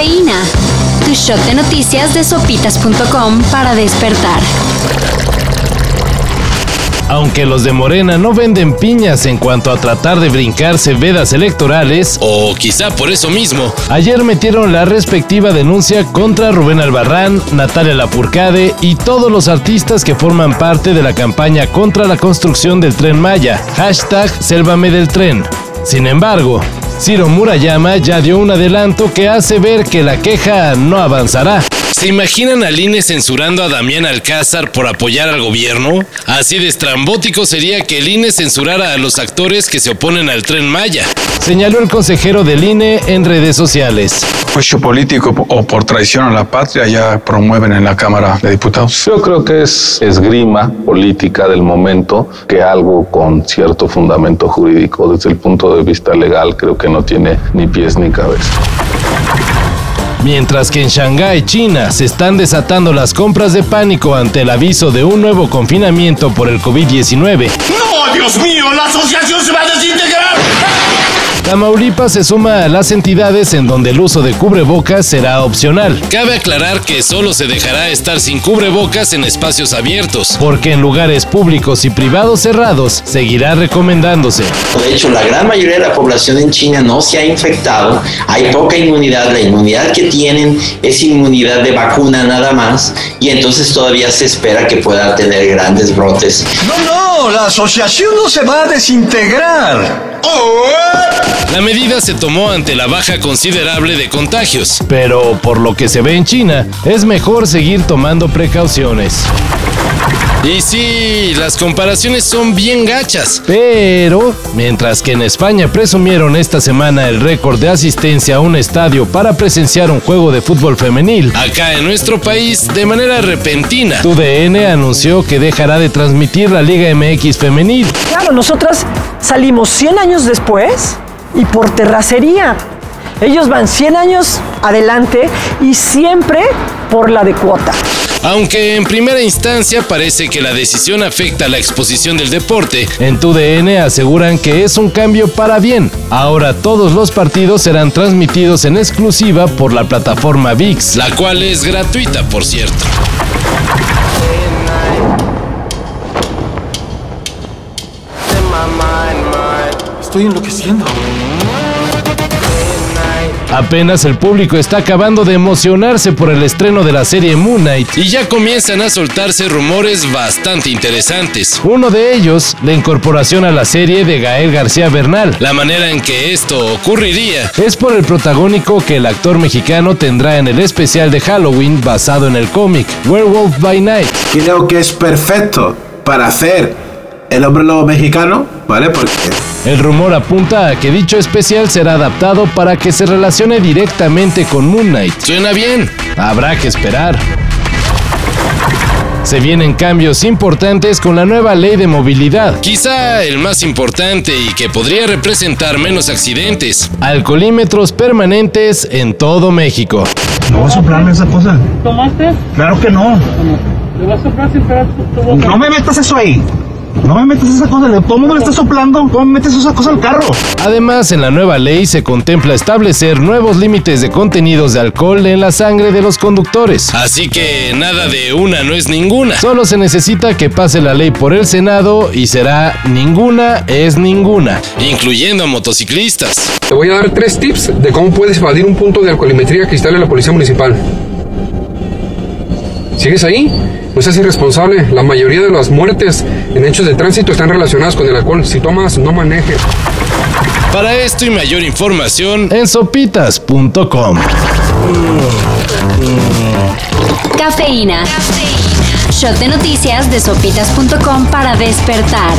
Cafeína. Tu shot de noticias de sopitas.com para despertar. Aunque los de Morena no venden piñas en cuanto a tratar de brincarse vedas electorales, o quizá por eso mismo, ayer metieron la respectiva denuncia contra Rubén Albarrán, Natalia Lafourcade y todos los artistas que forman parte de la campaña contra la construcción del tren Maya, hashtag Sélvame del tren. Sin embargo, Ciro Murayama ya dio un adelanto que hace ver que la queja no avanzará. ¿Se imaginan al INE censurando a Damián Alcázar por apoyar al gobierno? Así de estrambótico sería que el INE censurara a los actores que se oponen al tren Maya, señaló el consejero del INE en redes sociales. Juicio político o por traición a la patria ya promueven en la Cámara de Diputados. Yo creo que es esgrima política del momento que algo con cierto fundamento jurídico desde el punto de vista legal creo que no tiene ni pies ni cabeza. Mientras que en Shanghái, China, se están desatando las compras de pánico ante el aviso de un nuevo confinamiento por el COVID-19. ¡No, Dios mío! ¡La asociación se va a desintegrar! Tamaulipas se suma a las entidades en donde el uso de cubrebocas será opcional. Cabe aclarar que solo se dejará estar sin cubrebocas en espacios abiertos, porque en lugares públicos y privados cerrados seguirá recomendándose. De hecho, la gran mayoría de la población en China no se ha infectado, hay poca inmunidad, la inmunidad que tienen es inmunidad de vacuna nada más, y entonces todavía se espera que pueda tener grandes brotes. No, no, la asociación no se va a desintegrar. La medida se tomó ante la baja considerable de contagios, pero por lo que se ve en China, es mejor seguir tomando precauciones. Y sí, las comparaciones son bien gachas, pero mientras que en España presumieron esta semana el récord de asistencia a un estadio para presenciar un juego de fútbol femenil, acá en nuestro país, de manera repentina, TUDN anunció que dejará de transmitir la Liga MX femenil. Claro, nosotras salimos 100 años después y por terracería. Ellos van 100 años adelante y siempre por la de cuota. Aunque en primera instancia parece que la decisión afecta la exposición del deporte, en TUDN aseguran que es un cambio para bien. Ahora todos los partidos serán transmitidos en exclusiva por la plataforma VIX, la cual es gratuita, por cierto. Estoy enloqueciendo. Apenas el público está acabando de emocionarse por el estreno de la serie Moon Knight y ya comienzan a soltarse rumores bastante interesantes. Uno de ellos, la incorporación a la serie de Gael García Bernal. La manera en que esto ocurriría es por el protagónico que el actor mexicano tendrá en el especial de Halloween basado en el cómic Werewolf by Night. Creo que es perfecto para hacer el hombre lobo mexicano, ¿vale? Porque El rumor apunta a que dicho especial será adaptado para que se relacione directamente con Moon Knight. Suena bien, habrá que esperar. Se vienen cambios importantes con la nueva ley de movilidad. Quizá el más importante y que podría representar menos accidentes. Alcoholímetros permanentes en todo México. No va a soplarme esa cosa. ¿Tomaste? Claro que no. ¿Le vas a soplar sin pegar tu, tu boca? No me metas eso ahí. No me metas esa cosa. Todo el mundo le está soplando. ¿Cómo me metes esa cosa al carro? Además, en la nueva ley se contempla establecer nuevos límites de contenidos de alcohol en la sangre de los conductores. Así que nada de una no es ninguna. Solo se necesita que pase la ley por el Senado y será ninguna es ninguna, incluyendo a motociclistas. Te voy a dar tres tips de cómo puedes evadir un punto de alcoholimetría cristal en la policía municipal. ¿Sigues ahí? No seas irresponsable. La mayoría de las muertes en hechos de tránsito están relacionadas con el alcohol. Si tomas, no manejes. Para esto y mayor información en sopitas.com. Cafeína. Shot de noticias de sopitas.com para despertar.